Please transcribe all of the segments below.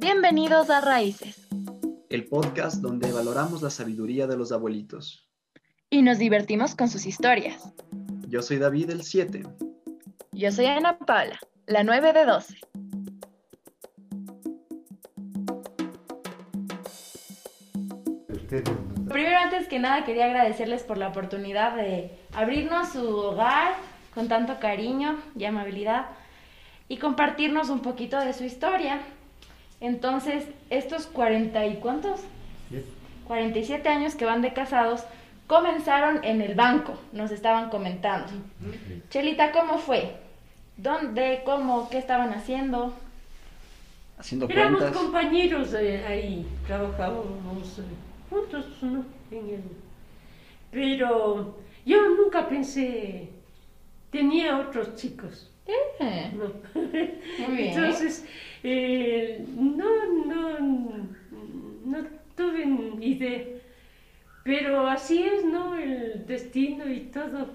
Bienvenidos a Raíces. El podcast donde valoramos la sabiduría de los abuelitos. Y nos divertimos con sus historias. Yo soy David el 7. Yo soy Ana Paula, la 9 de 12. Primero, antes que nada, quería agradecerles por la oportunidad de abrirnos su hogar con tanto cariño y amabilidad y compartirnos un poquito de su historia. Entonces, estos 40 y cuántos? 47 años que van de casados, comenzaron en el banco, nos estaban comentando. Chelita, ¿cómo fue? ¿Dónde? ¿Cómo? ¿Qué estaban haciendo? Haciendo Éramos cuentas. compañeros eh, ahí, trabajábamos eh, juntos, ¿no? En el- Pero yo nunca pensé, tenía otros chicos, Eh, ¿no? Muy bien. Entonces, eh, no, no, no tuve ni idea. Pero así es, ¿no? El destino y todo.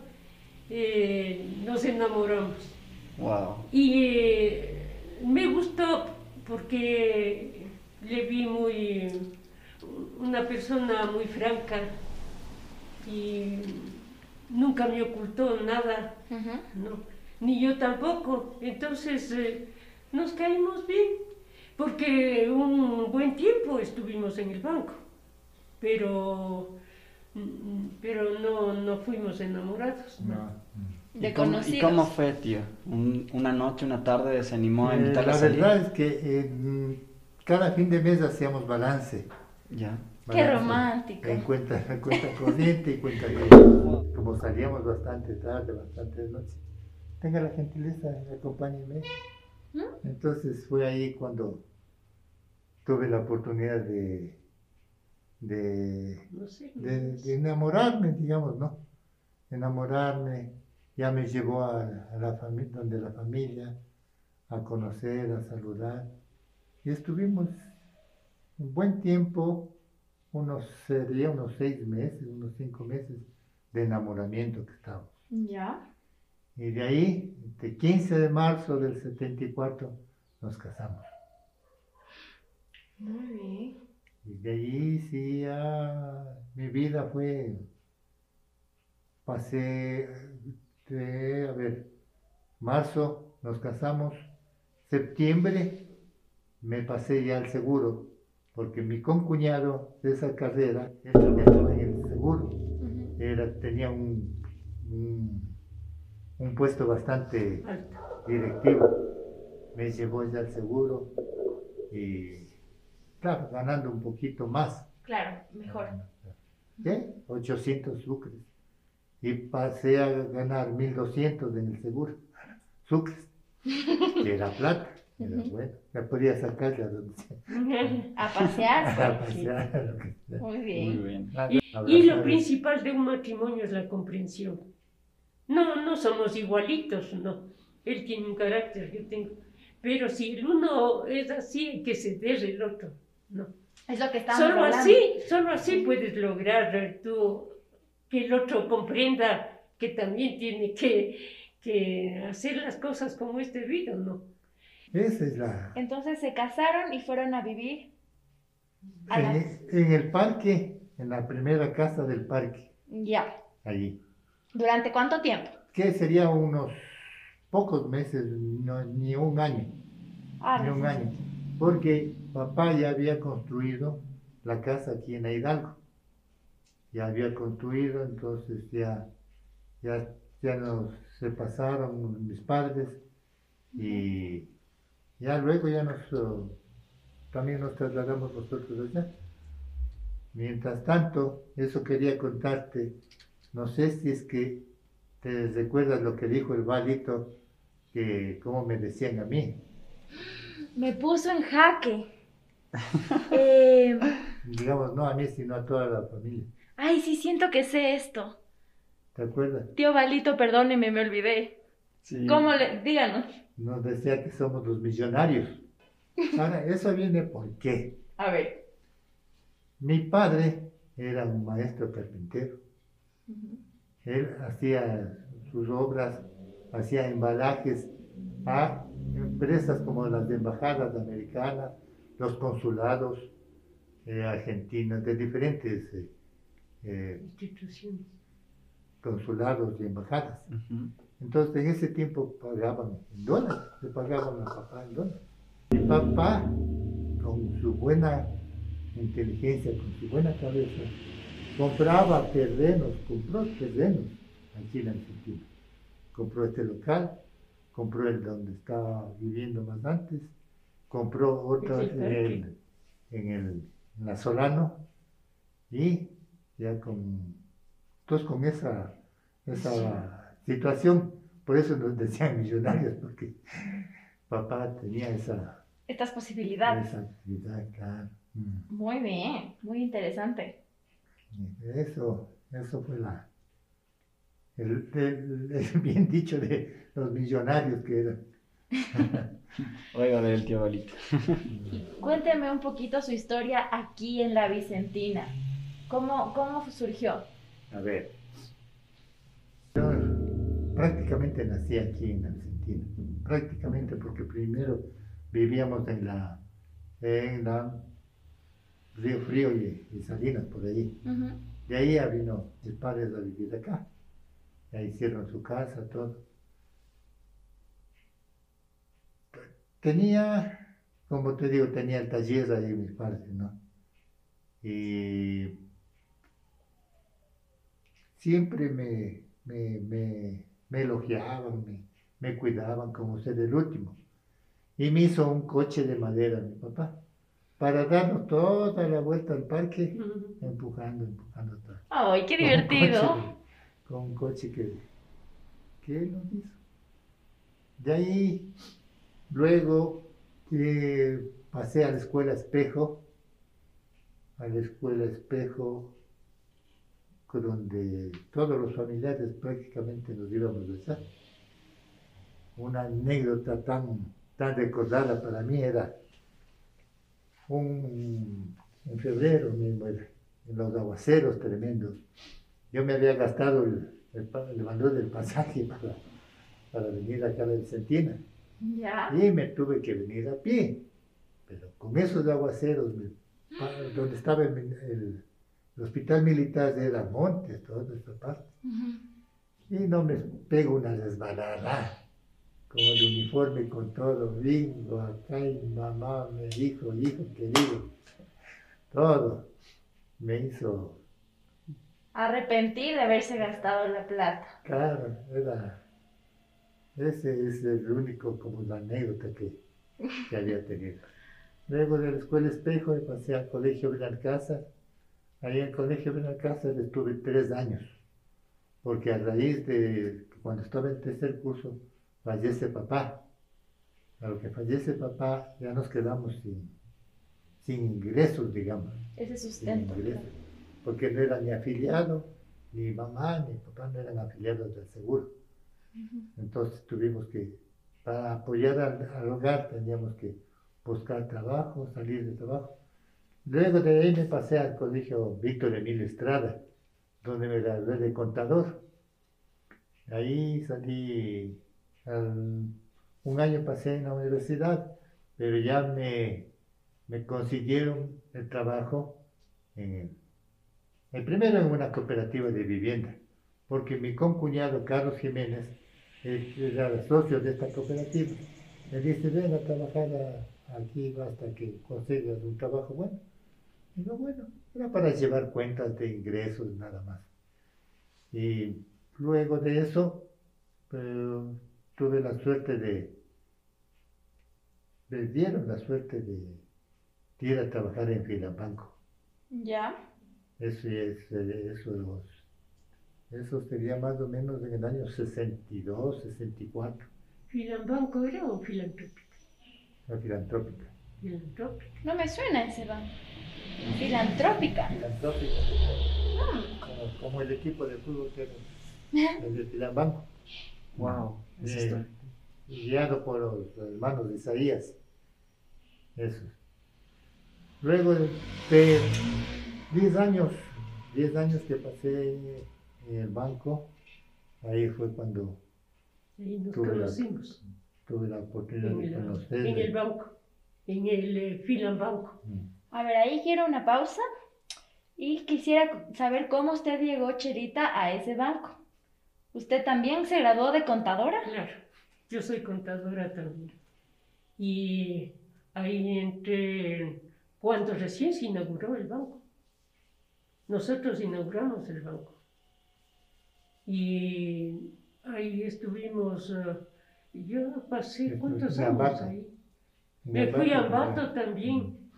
Eh, nos enamoramos. Wow. Y eh, me gustó porque le vi muy una persona muy franca y nunca me ocultó nada, no, ni yo tampoco. Entonces eh, nos caímos bien, porque un buen tiempo estuvimos en el banco, pero, mm, pero no, no fuimos enamorados. ¿no? De ¿Y cómo, ¿Y conocidos. cómo fue, tío? Un- una noche, una tarde se animó a Eh, invitarle a la salir. verdad es que eh, mm, cada fin de mes hacíamos balance. Ya. Qué romántico. En cuenta, en cuenta corriente y cuenta que como salíamos bastante tarde, bastante de noche. Tenga la gentileza, acompáñeme. ¿Mm? Entonces fue ahí cuando tuve la oportunidad de, de, enamorarme, digamos, ¿no? Enamorarme, ya me llevó a, a la familia, donde la familia, a conocer, a saludar. Y estuvimos un buen tiempo, unos, sería unos seis meses, unos cinco meses de enamoramiento que estábamos. Ya. Y de ahí, de 15 de marzo del 74, nos casamos. Muy bien. Y de ahí sí, ya mi vida fue, pasé, de, a ver, marzo nos casamos, septiembre me pasé ya al seguro, porque mi concuñado de esa carrera, él trabajaba en el seguro, era, tenía un, un, un puesto bastante directivo. Me llevó ya al seguro y, claro, ganando un poquito más. Claro, mejor. ¿Qué? 800 sucres. Y pasé a ganar 1200 en el seguro. Sucres. Que era plata. Era bueno. Me podía sacar ya donde sea. A pasear. A pasear, lo que sea. Muy Muy bien. bien. Y lo principal de un matrimonio es la comprensión. No, no somos igualitos, no. Él tiene un carácter, yo tengo. Pero si el uno es así, hay que ceder el otro. No. Es lo que estamos Solo hablando. así, solo así puedes lograr tú que el otro comprenda que también tiene que, que hacer las cosas como es debido, ¿no? Esa es la. Entonces se casaron y fueron a vivir a. En, en el parque, en la primera casa del parque, Ya. allí. ¿Durante cuánto tiempo? Que sería unos pocos meses, no, ni un año. Ah, ni no un año. Porque papá ya había construido la casa aquí en Hidalgo. Ya había construido, entonces ya, ya, ya nos se pasaron mis padres y ya luego ya nos uh, también nos trasladamos nosotros allá. Mientras tanto, eso quería contarte, no sé si es que te recuerdas lo que dijo el balito, que como me decían a mí. Me puso en jaque. Eh, digamos, no a mí, sino a toda la familia. ay, sí siento que sé esto. ¿Te acuerdas? Tío Balito, perdóneme, me olvidé. Sí. ¿Cómo le...? Díganos. Nos decía que somos los millonarios. Ahora, eso viene por qué. A ver. Mi padre era un maestro carpintero. Él hacía sus obras, hacía embalajes a empresas como las de embajadas americanas, los consulados eh, argentinos de diferentes eh, eh, Instituciones. consulados y embajadas. Entonces en ese tiempo pagaban en dólares, le pagaban a papá en dólares. Mi papá, con su buena inteligencia, con su buena cabeza, compraba terrenos, compró terrenos aquí en Argentina. Compró este local, compró el donde estaba viviendo más antes, compró otro en el, en el en la Solano y ya con, entonces con esa, esa situación, por eso nos decían millonarios, porque papá tenía esa, Estas posibilidades. esa actividad, claro. Mm. Muy bien, muy interesante. Eso, eso fue la, el, el- el bien dicho de los millonarios que eran. Oiga del tío Abuelito. Cuénteme un poquito su historia aquí en la Vicentina. ¿Cómo, cómo surgió? A ver, yo prácticamente nací aquí en Argentina, prácticamente porque primero vivíamos en la, en la Río Frío y, y Salinas, por ahí. Ujú. De ahí ya vino mis padres a vivir acá, ya hicieron su casa, todo. Tenía, como te digo, tenía el taller ahí mis padres, ¿no? Y siempre me, me, me, me elogiaban, me, me cuidaban como ser el último. Y me hizo un coche de madera mi papá, para darnos toda la vuelta al parque, empujando, empujando todo. ¡Ay, qué Con un divertido! coche- Con un coche que, que él nos hizo. De ahí, luego eh, pasé a la escuela Espejo, a la escuela Espejo, con donde todos los familiares prácticamente nos íbamos a besar. Una anécdota tan, tan recordada para mí era un, en febrero mismo, en los aguaceros tremendos. Yo me había gastado el, el, el del pasaje para, para venir acá a la Vicentina. Ya. Y me tuve que venir a pie. Pero con esos aguaceros, me- donde estaba el, el- el hospital militar era Montes, toda esta parte. Y no me pego una resbalada. Con el uniforme, con todo. Vengo acá y mamá me dijo, hijo querido, todo. Me hizo, Arrepentir de haberse gastado la plata. claro, era. Ese es el único, como la anécdota que, que había tenido. Luego de la escuela Espejo pasé al colegio Benalcázar. Ahí en el colegio Benalcázar estuve tres años, porque a raíz de cuando estaba en tercer curso fallece papá. A lo que fallece papá ya nos quedamos sin, sin ingresos, digamos. Ese sin sustento. ingresos, porque no era ni afiliado, ni mamá ni papá no eran afiliados del seguro. Entonces tuvimos que, para apoyar al, al hogar, teníamos que buscar trabajo, salir de trabajo. Luego de ahí me pasé al colegio Víctor Emil Estrada, donde me gradué de contador. Ahí salí, un año pasé en la universidad, pero ya me, me consiguieron el trabajo en, el primero en una cooperativa de vivienda, porque mi concuñado Carlos Jiménez era socio de esta cooperativa. Me dice, ven a trabajar aquí hasta que consigas un trabajo bueno. Digo, bueno, era para llevar cuentas de ingresos nada más. Y luego de eso, eh, tuve la suerte de, me dieron la suerte de, de ir a trabajar en Filabanco. Ya. Eso es, eh, eso, eso sería más o menos en el año 62, 64, ¿Filambanco era o filantrópica? la filantrópica. Filantrópica. No me suena ese banco. Filantrópica. Filantrópica, como, como el equipo de fútbol que era el de Filambanco, Wow. Eh, guiado por los hermanos de Isaías. Eso. Luego de 10 años, 10 años que pasé en el banco, ahí fue cuando Ahí nos Tuve la- conocimos. tuve la oportunidad En de el, conocer. en el banco. en el eh, Filan Banco. Mm. A ver, ahí quiero una pausa y quisiera saber cómo usted llegó, Cherita, a ese banco. ¿Usted también se graduó de contadora? Claro, yo soy contadora también. Y ahí entré cuando recién se inauguró el banco. Nosotros inauguramos el banco. Y ahí estuvimos, eh, yo pasé, ¿cuántos años Ambato. ahí? Me fui a Ambato también.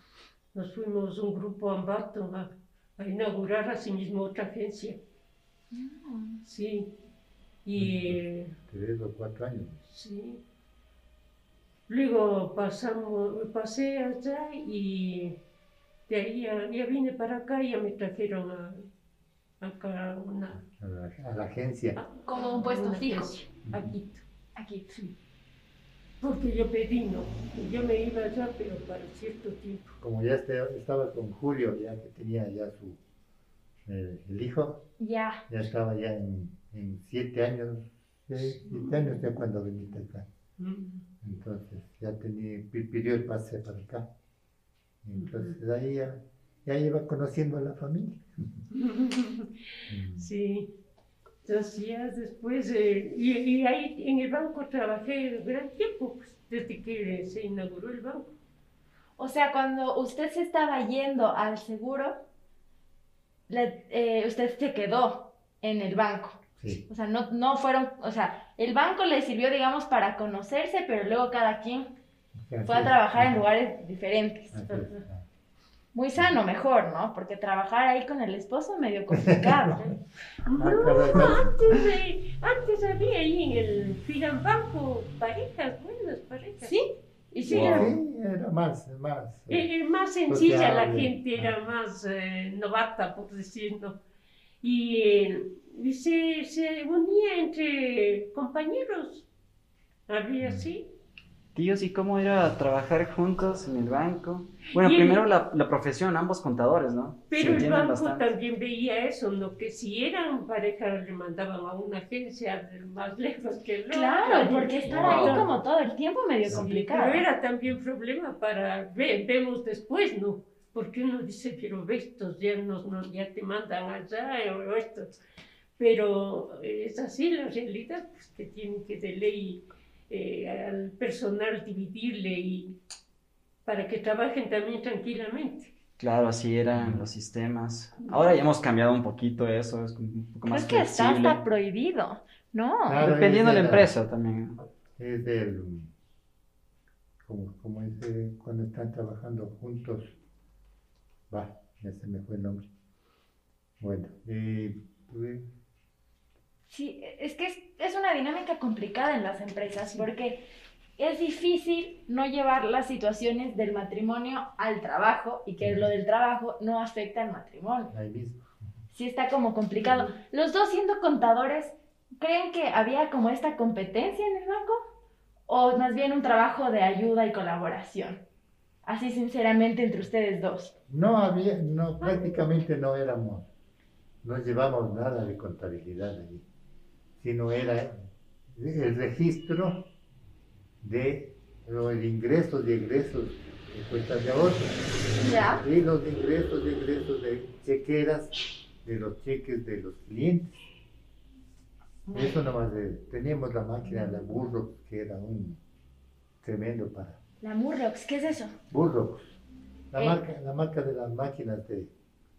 Nos fuimos un grupo a Ambato a, a inaugurar asimismo otra agencia. Sí. Y Tres o cuatro años. sí. Luego pasamos, pasé allá y de ahí ya, ya vine para acá y ya me trajeron a, acá una, A la, a la agencia. Como un puesto fijo. agencia, a Quito. Aquí. Sí. Porque yo pedí no, yo me iba allá pero para cierto tiempo. Como ya este- estaba con Julio, ya que tenía ya su eh, el hijo, Ya. ya estaba ya en, en siete años, siete años ya cuando viniste acá. Mm. Entonces ya tenía, pi- pidió el pase para acá. Entonces ahí ya, ya iba conociendo a la familia. Sí. Entonces ya después, eh, y, y ahí en el banco trabajé gran tiempo, pues, desde que se inauguró el banco. O sea, cuando usted se estaba yendo al seguro, le- eh, usted se quedó en el banco. Sí. O sea, no, no fueron, o sea, el banco le sirvió, digamos, para conocerse, pero luego cada quien fue a trabajar en lugares diferentes. Es. Muy sano, mejor, ¿no? Porque trabajar ahí con el esposo medio complicado. No, claro. antes, eh, antes había ahí en el Finan Banco parejas, buenas parejas. ¿Sí? Y sí, Sí. era- Sí, era más, más. eh, Era más sencilla, la gente era más eh, novata, por decirlo. Y, eh, y se, se unía entre compañeros. Había así. Tíos, ¿y cómo era trabajar juntos en el banco? Bueno, Y el- primero la, la profesión, ambos contadores, ¿no? Pero Se el banco bastante. también veía eso, ¿no? Que si eran parejas le mandaban a una agencia más lejos que el otro. Claro, porque estar ahí Wow. como todo el tiempo medio Sí, complicado. Pero era también problema para, ve- vemos después, ¿no? Porque uno dice, pero ve, estos ya, nos, nos- ya te mandan allá o estos. Pero eh, es así la realidad, pues que tienen que de ley eh, al personal dividirle y para que trabajen también tranquilamente. Claro, así eran los sistemas. Ahora ya hemos cambiado un poquito eso, es un poco más Creo que está hasta prohibido, ¿no? Claro, Dependiendo de la empresa también. Es del, como, como es de cuando están trabajando juntos, va, ya se me fue el nombre. Bueno, y pues, Sí, es que es, es una dinámica complicada en las empresas porque es difícil no llevar las situaciones del matrimonio al trabajo y que lo del trabajo no afecta al matrimonio. ahí mismo. Sí está como complicado. Los dos siendo contadores, ¿creen que había como esta competencia en el banco? ¿O más bien un trabajo de ayuda y colaboración? Así sinceramente entre ustedes dos. No había, no, prácticamente no éramos, no llevamos nada de contabilidad allí, sino era el registro de los ingresos y egresos de cuentas de ahorro ¿Ya? y los ingresos y egresos de chequeras de los cheques de los clientes. Eso nomás, teníamos la máquina, la Burro, que era un tremendo para La Murlocs, ¿qué es eso? Burro, la, Eh. marca, la marca de las máquinas de,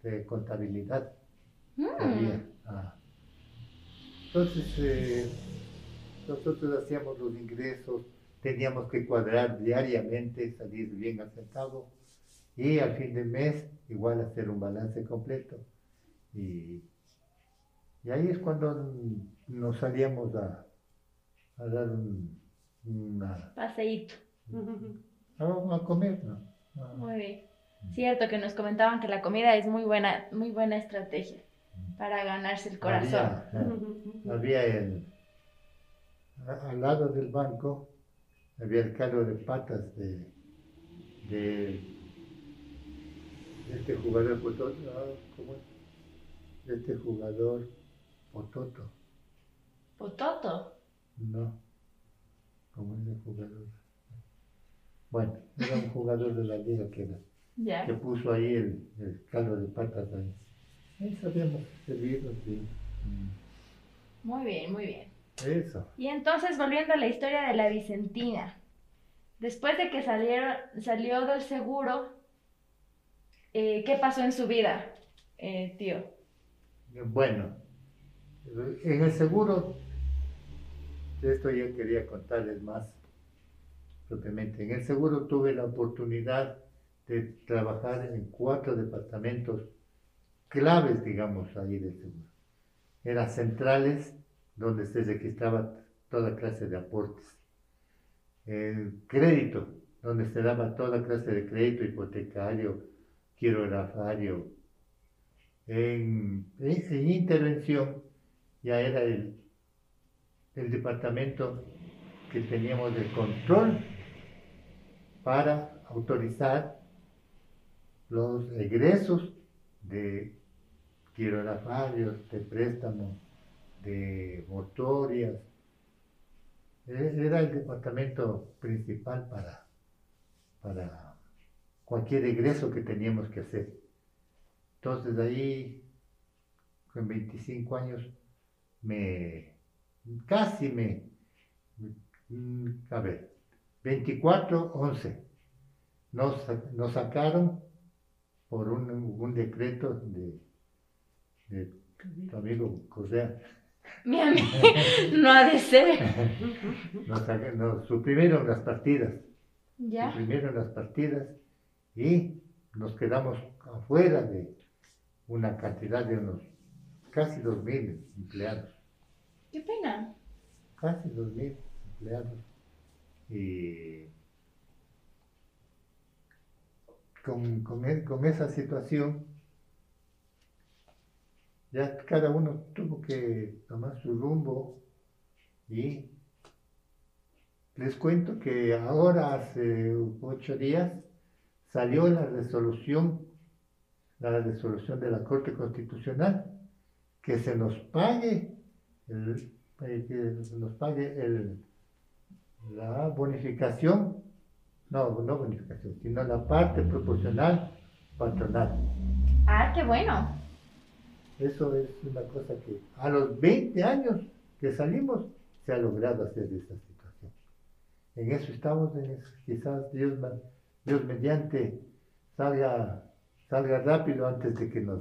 de contabilidad. Mm, había. Ah. Entonces, eh, nosotros hacíamos los ingresos, teníamos que cuadrar diariamente, salir bien asentado y al fin de mes igual hacer un balance completo. Y, y ahí es cuando nos salíamos a, a dar un- una, paseíto. a, a comer, ¿no? Muy bien. Cierto que nos comentaban que la comida es muy buena, muy buena estrategia para ganarse el corazón. Había, había el, al lado del banco, había el carro de patas de, de, de este jugador Pototo, ah, ¿cómo es? De este jugador Pototo, Pototo. no, ¿cómo es el jugador? Bueno, era un jugador de la liga que, era, que puso ahí el, el caldo de patas ahí. Ahí sabíamos servirnos bien. Muy bien, muy bien. Eso. Y entonces, volviendo a la historia de la Vicentina. Después de que salieron, salió del seguro, eh, ¿qué pasó en su vida, eh, tío? Bueno, en el seguro, de esto ya quería contarles más propiamente. En el seguro tuve la oportunidad de trabajar en cuatro departamentos claves, digamos, ahí del seguro. Eran centrales donde se registraba toda clase de aportes. El crédito, donde se daba toda clase de crédito hipotecario, quirografario, en, en- en intervención ya era el, el departamento que teníamos de control para autorizar los egresos de quirografarios, de préstamos, de motorias. E- Era el departamento principal para, para cualquier egreso que teníamos que hacer. Entonces ahí, con 25 años, me, casi me, a ver, 24, 11, nos, nos sacaron por un, un decreto de, de tu amigo Correa. Mi amigo, no ha de ser. Nos, nos suprimieron las partidas. ¿Ya? suprimieron las partidas y nos quedamos afuera de una cantidad de unos casi dos mil empleados, Qué pena. casi dos mil empleados. Y con, con e- con esa situación, ya cada uno tuvo que tomar su rumbo y les cuento que ahora, hace ocho días, salió la resolución, la resolución de la Corte Constitucional, que se nos pague, el, eh, que nos pague el, la bonificación, no, no bonificación, sino la parte proporcional patronal. Ah, qué bueno. Eso es una cosa que a los 20 años que salimos se ha logrado hacer esta situación. En eso estamos, en eso. quizás Dios, Dios mediante salga, salga rápido antes de que nos...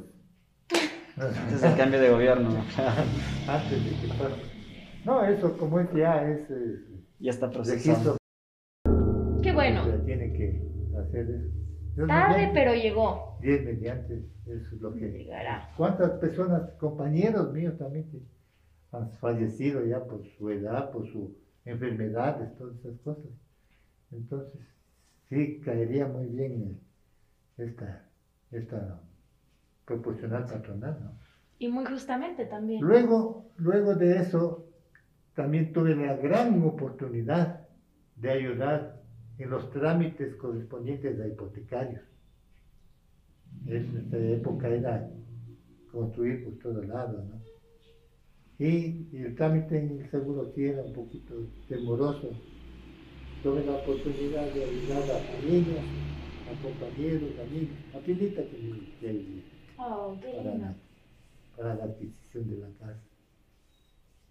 Antes del cambio de gobierno. antes de que pase. No, eso como es ya es eh, ya está procesado. Qué bueno. ya tiene que hacer eso. Dios Tarde, mediante, pero llegó. Dios mediante, eso es lo que... Llegará. ¿Cuántas personas, compañeros míos también, que han fallecido ya por su edad, por sus enfermedades, todas esas cosas? Entonces, sí, caería muy bien esta, esta proporcional patronal, ¿no? Y muy justamente también. Luego, luego de eso, también tuve la gran oportunidad de ayudar en los trámites correspondientes a hipotecarios. En esta época era construir por todos lados, ¿no? Y, y el trámite en el seguro sí era un poquito demoroso. Tuve la oportunidad de ayudar a familias, a compañeros, amigos, a Pilita que me que ayudé Oh, para la, para la adquisición de la casa.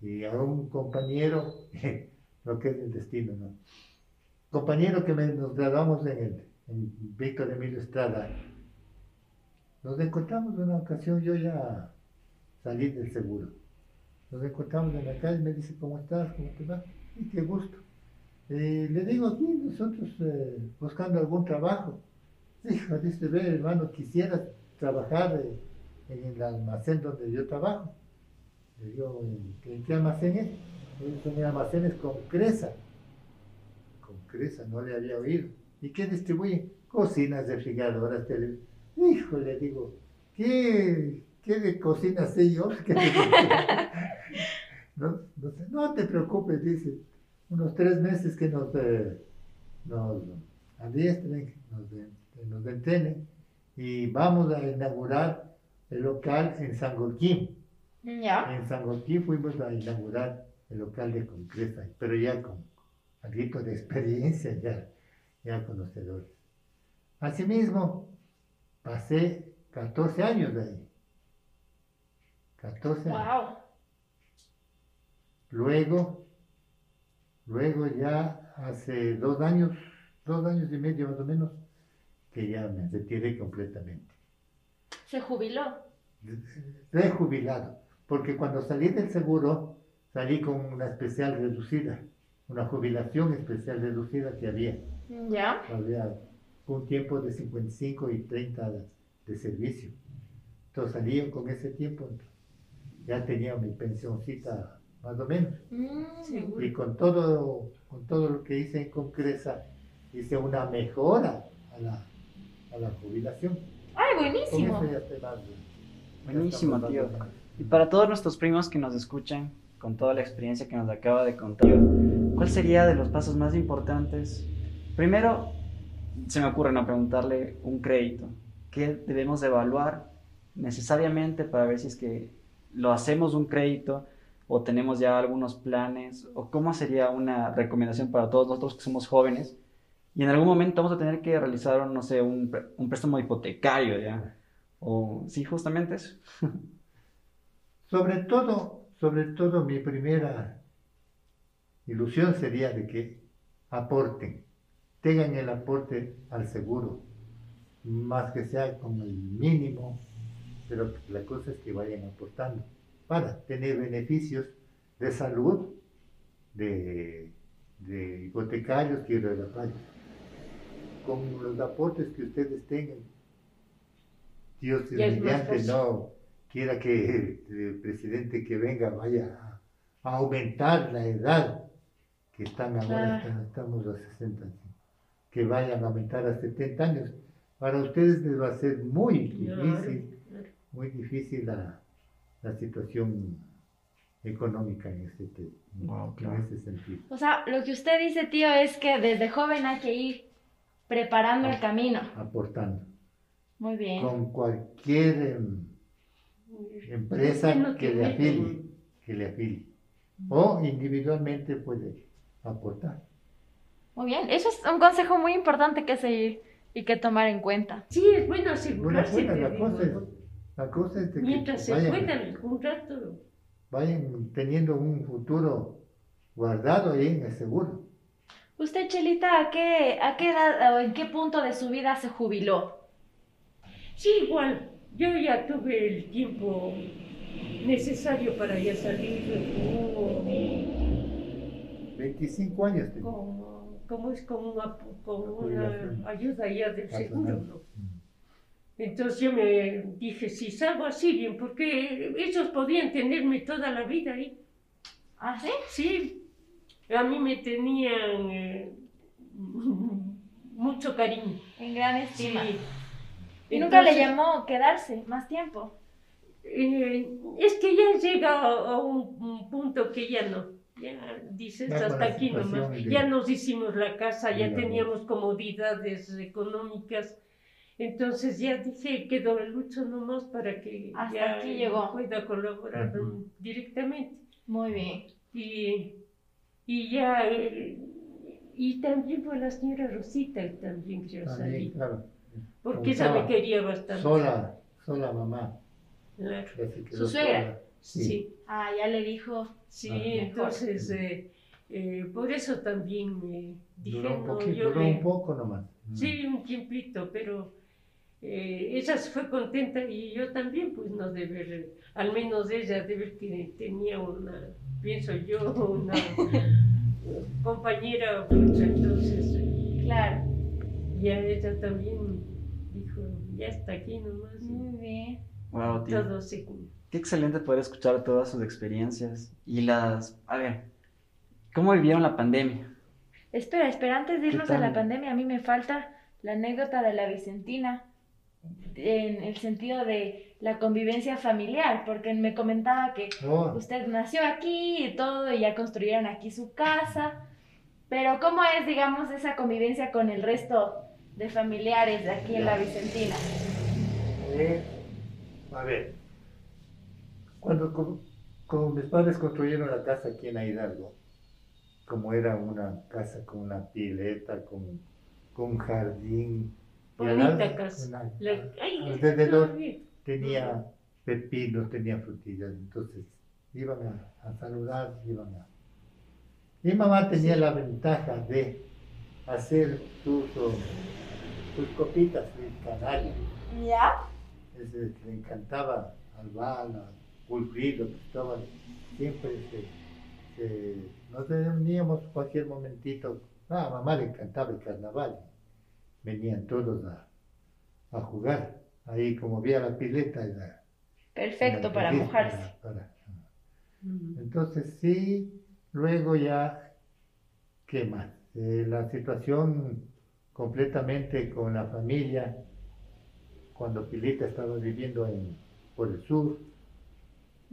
Y a un compañero, lo que es el destino, ¿no? Compañero que nos graduamos en, el, en Víctor Emilio Estrada, nos encontramos en una ocasión, yo ya salí del seguro. Nos encontramos en la calle, me dice, ¿cómo estás? ¿Cómo te va? Y qué gusto. Eh, le digo, aquí nosotros eh, buscando algún trabajo. Hijo, dice, ve, hermano, quisieras trabajar eh, en el almacén donde yo trabajo. Le digo, ¿en, en qué almacén es? En almacenes con Cresa. Con Cresa, no le había oído. ¿Y qué distribuye? Cocinas, refrigeradoras, tele. Hijo, le digo, ¿qué, qué de cocina sé yo? ¿Qué de- no, no, te preocupes, dice. Unos tres meses que nos, eh, nos adiestren, nos, de- nos y vamos a inaugurar el local en San Gorquín. ¿Ya? En San Gorquín fuimos a inaugurar el local de Concreta, pero ya con algo de experiencia ya. ya conocedores. Asimismo, pasé 14 años de ahí. 14 años. Wow. Luego, luego ya hace dos años, dos años y medio más o menos, que ya me retiré completamente. Se jubiló. Rejubilado, porque cuando salí del seguro, salí con una especial reducida, una jubilación especial reducida que había. ¿Ya? Había un tiempo de 55 y 30 de servicio. Entonces salí con ese tiempo, ya tenía mi pensioncita más o menos. Mm. Y con todo, con todo lo que hice en Concresa, hice una mejora a la, a la jubilación. ¡Ay, Con buenísimo! eso ya más. ya Buenísimo, tío. Y para todos nuestros primos que nos escuchan, con toda la experiencia que nos acaba de contar, ¿cuál sería de los pasos más importantes? Primero, se me ocurre no preguntarle un crédito. ¿Qué debemos de evaluar necesariamente para ver si es que lo hacemos un crédito o tenemos ya algunos planes? ¿O cómo sería una recomendación para todos nosotros que somos jóvenes? Y en algún momento vamos a tener que realizar, no sé, un, un préstamo hipotecario, ¿ya? O, sí, justamente eso. Sobre todo, sobre todo mi primera ilusión sería de que aporten, tengan el aporte al seguro, más que sea con el mínimo, pero la cosa es que vayan aportando para tener beneficios de salud, de, de hipotecarios, quiero de la playa. Con los aportes que ustedes tengan, Dios mediante no quiera que el presidente que venga vaya a, a aumentar la edad que están ahora, Claro. estamos a 60 años, que vayan a aumentar a 70 años. Para ustedes les va a ser muy difícil, muy difícil la, la situación económica en ese, Wow, en claro. ese sentido. O sea, lo que usted dice, tío, es que desde joven hay que ir preparando el camino. aportando Muy bien. con cualquier em, empresa que que le afilie, que le afilie. O individualmente puede aportar. Muy bien. Eso es un consejo muy importante que seguir y que tomar en cuenta. Sí, es bueno asegurarse. bueno, la cosa es, la cosa es de que Mientras se vayan, pueda algún rato. vayan teniendo un futuro guardado ahí en el seguro. ¿Usted, Chelita, a qué, a qué edad o en qué punto de su vida se jubiló? Sí, igual. Yo ya tuve el tiempo necesario para ya salir como, 25 años como, como es como una, como una ayuda ya del seguro. ¿no? Entonces yo me dije, si salgo así bien, porque ellos podían tenerme toda la vida ahí. ¿Ah, sí? Sí, a mí me tenían eh, mucho cariño. En gran Sí. ¿Y nunca le llamó quedarse más tiempo? eh, es que ya llega a, a un, un punto que ya no. Ya dices hasta aquí nomás. de- Ya nos hicimos la casa, ya teníamos comodidades económicas. Entonces ya dije, quedó el lucho nomás para que Hasta ya aquí llegó. pueda colaborar directamente. Muy bien. Y, y ya, eh, y también fue la señora Rosita que también yo También, salí, claro. Porque esa me quería bastante. Sola, sola mamá. Claro. ¿Su suegra? Sí, Sí. sí, Ah, ya le dijo. Ajá. entonces, eh, eh, por eso también me dije, Duró un no, poquito, yo duró le- un poco nomás. Sí, un tiempito, pero eh, ella se fue contenta y yo también, pues no de ver, al menos ella de ver que tenía una, pienso yo, una compañera, pues, entonces eh, Claro. ya ella también ya está aquí nomás. y Muy bien. Wow, tío. Todo se... Qué excelente poder escuchar todas sus experiencias y las... A ver, ¿cómo vivieron la pandemia? Espera, espera, antes de ¿Qué irnos a la pandemia, a mí me falta la anécdota de la Vicentina en el sentido de la convivencia familiar, porque me comentaba que Oh, usted nació aquí y todo, y ya construyeron aquí su casa, pero ¿cómo es, digamos, esa convivencia con el resto de familiares de aquí en la Vicentina? eh, a ver, cuando co- como mis padres construyeron la casa aquí en Hidalgo, como era una casa con una pileta, con, con jardín. y Bonita casa. una- La- ay, alrededor está bien. tenía pepinos, tenía frutillas, entonces iban a, a saludar, iban a... Mi mamá tenía la ventaja de hacer sus, sus copitas de canario. ¿Ya? Ese, le encantaba al Val, a Wilfrido, Cristóbal, siempre se, se- nos reuníamos cualquier momentito. Ah, a mamá le encantaba el carnaval. Venían todos a, a jugar. Ahí como había la pileta. era- Perfecto era para mojarse. para- para- Mm. entonces sí, luego ya, ¿qué más? Eh, la situación completamente con la familia, cuando Pilita estaba viviendo en, por el sur,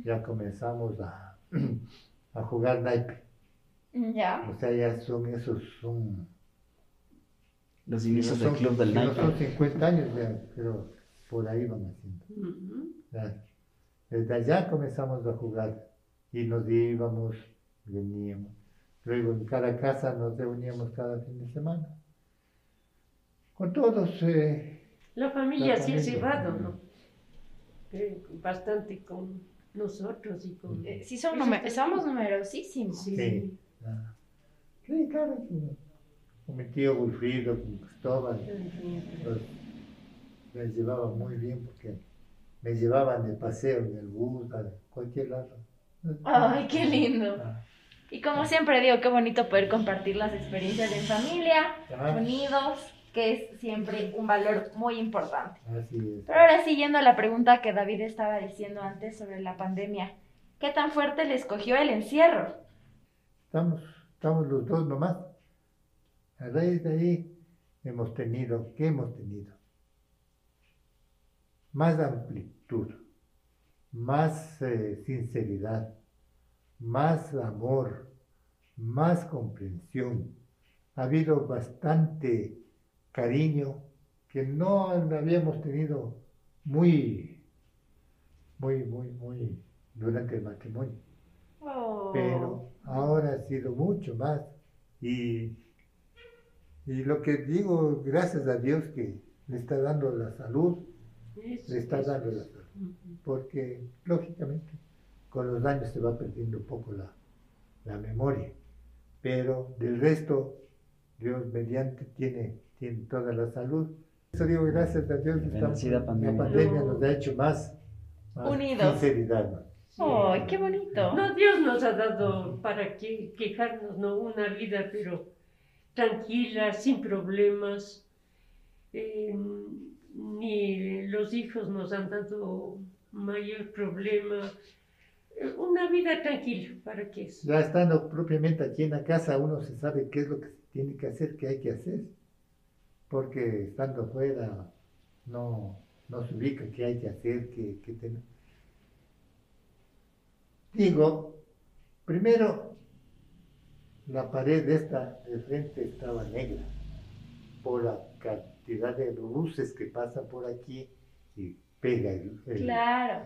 ya comenzamos a, a jugar naipe. ¿Ya? O sea, ya son esos, son... Los inicios no del son- club del no naipe. son 50 años, ya, pero por ahí van haciendo. Ya. Desde allá comenzamos a jugar y nos íbamos, veníamos. Luego en cada casa nos reuníamos cada fin de semana. Con todos, eh, La familia La sí llevado, ¿no? Eh, bastante con nosotros y con... Eh, Sí, son numer- somos numerosísimos. Sí. Sí. ah, sí, claro, que con mi tío Wilfrido, con Cristóbal, los, me llevaba muy bien porque me llevaban de paseo en el bus, a cualquier lado. Ay, qué lindo. Ah, Y como siempre digo, qué bonito poder compartir las experiencias en familia, ah, unidos, que es siempre un valor muy importante. así es. Pero ahora siguiendo la pregunta que David estaba diciendo antes sobre la pandemia, ¿qué tan fuerte les cogió el encierro? Estamos, estamos los dos nomás. A raíz de ahí hemos tenido, ¿qué hemos tenido? Más amplitud, más eh, sinceridad, más amor, más comprensión. Ha habido bastante cariño que no habíamos tenido muy, muy, muy, muy durante el matrimonio Oh. pero ahora ha sido mucho más. Y, y lo que digo, gracias a Dios que le está dando la salud, Eso, le está eso. dando la salud, porque lógicamente con los años se va perdiendo un poco la, la memoria, pero del resto, Dios mediante tiene, tiene toda la salud. Eso digo, gracias a Dios, estamos, la pandemia. pandemia nos ha hecho más, más Unidos. sinceridad. ¡Ay, qué bonito! No, Dios nos ha dado para que quejarnos, ¿no? Una vida, pero tranquila, sin problemas. Eh, ni los hijos nos han dado mayor problema. Eh, Una vida tranquila, ¿para qué es? Ya estando propiamente aquí en la casa, uno se sabe qué es lo que tiene que hacer, qué hay que hacer. Porque estando fuera no, no se ubica qué hay que hacer, qué, qué. Digo, primero, la pared esta de frente estaba negra por la cantidad de luces que pasan por aquí y pega el, el- Claro.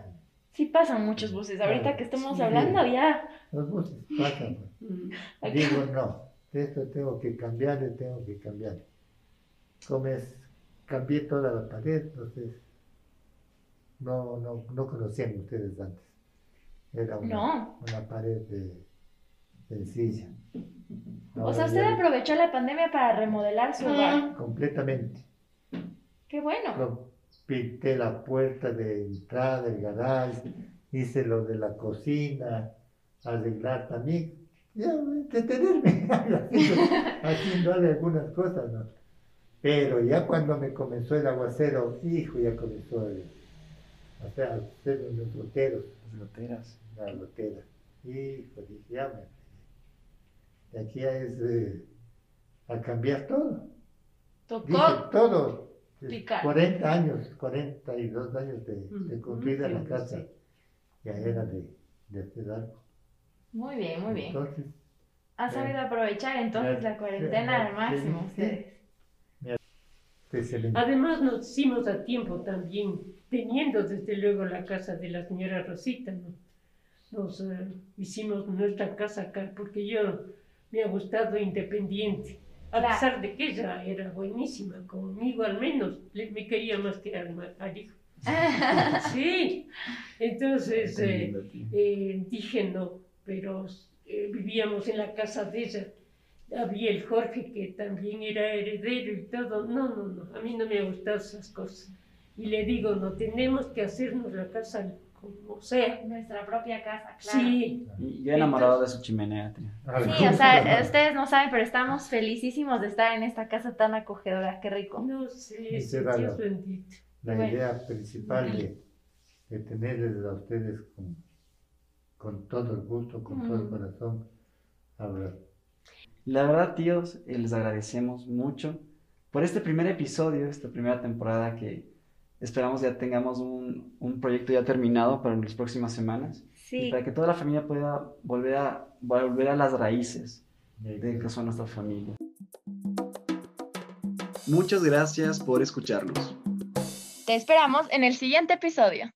Sí pasan muchos buses. Ahorita Claro, que estamos sí. hablando ya. los buses pasan. pues. Digo, no, de esto tengo que cambiarle, tengo que cambiarle. Es, cambié toda la pared, entonces no, no, no conocían ustedes antes. Era una, No. una pared de, sencilla. O sea, usted ya aprovechó la pandemia para remodelar su hogar. Completamente. Qué bueno. Lo- pinté la puerta de entrada del garage, hice lo de la cocina, arreglar también, ya entretenerme haciendo, haciéndole algunas cosas, ¿no? Pero ya cuando me comenzó el aguacero, hijo, ya comenzó el, o sea, a hacer unos loteros, Las goteras. la lotera. Hijo, dije, ya me. De aquí ya es eh, a cambiar todo. Tocó. Dije, todo. picar. 40 años, 42 años de, de construida la sí, casa. sí. Ya era de, de hacer algo. Muy bien, muy bien. Entonces, Han sabido aprovechar entonces la cuarentena ya, al máximo sí, sí. ustedes. pues, Además nos hicimos a tiempo también, teniendo desde luego la casa de la señora Rosita, ¿no? Nos eh, hicimos nuestra casa acá, porque yo me ha gustado independiente. A Claro. pesar de que ella era buenísima, conmigo al menos, le- me quería más que al, al hijo. Sí, entonces eh, eh, dije no, pero eh, vivíamos en la casa de ella. Había el Jorge que también era heredero y todo. No, no, no, a mí no me gustan esas cosas. Y le digo, no, tenemos que hacernos la casa como sea. Nuestra propia casa, claro. Sí, Y yo enamorado de su chimenea, tío. Sí, o sea, ustedes no saben, pero estamos felicísimos de estar en esta casa tan acogedora, qué rico. no sé, sí, Dios lo- bendito. La Bueno. idea principal de, de tenerles a ustedes con, con todo el gusto, con todo el corazón, hablar. La verdad, tíos, eh, les agradecemos mucho por este primer episodio, esta primera temporada que esperamos ya tengamos un, un proyecto ya terminado para las próximas semanas y Sí, para que toda la familia pueda volver a, volver a las raíces de que son nuestras familias. Muchas gracias por escucharnos. te esperamos en el siguiente episodio.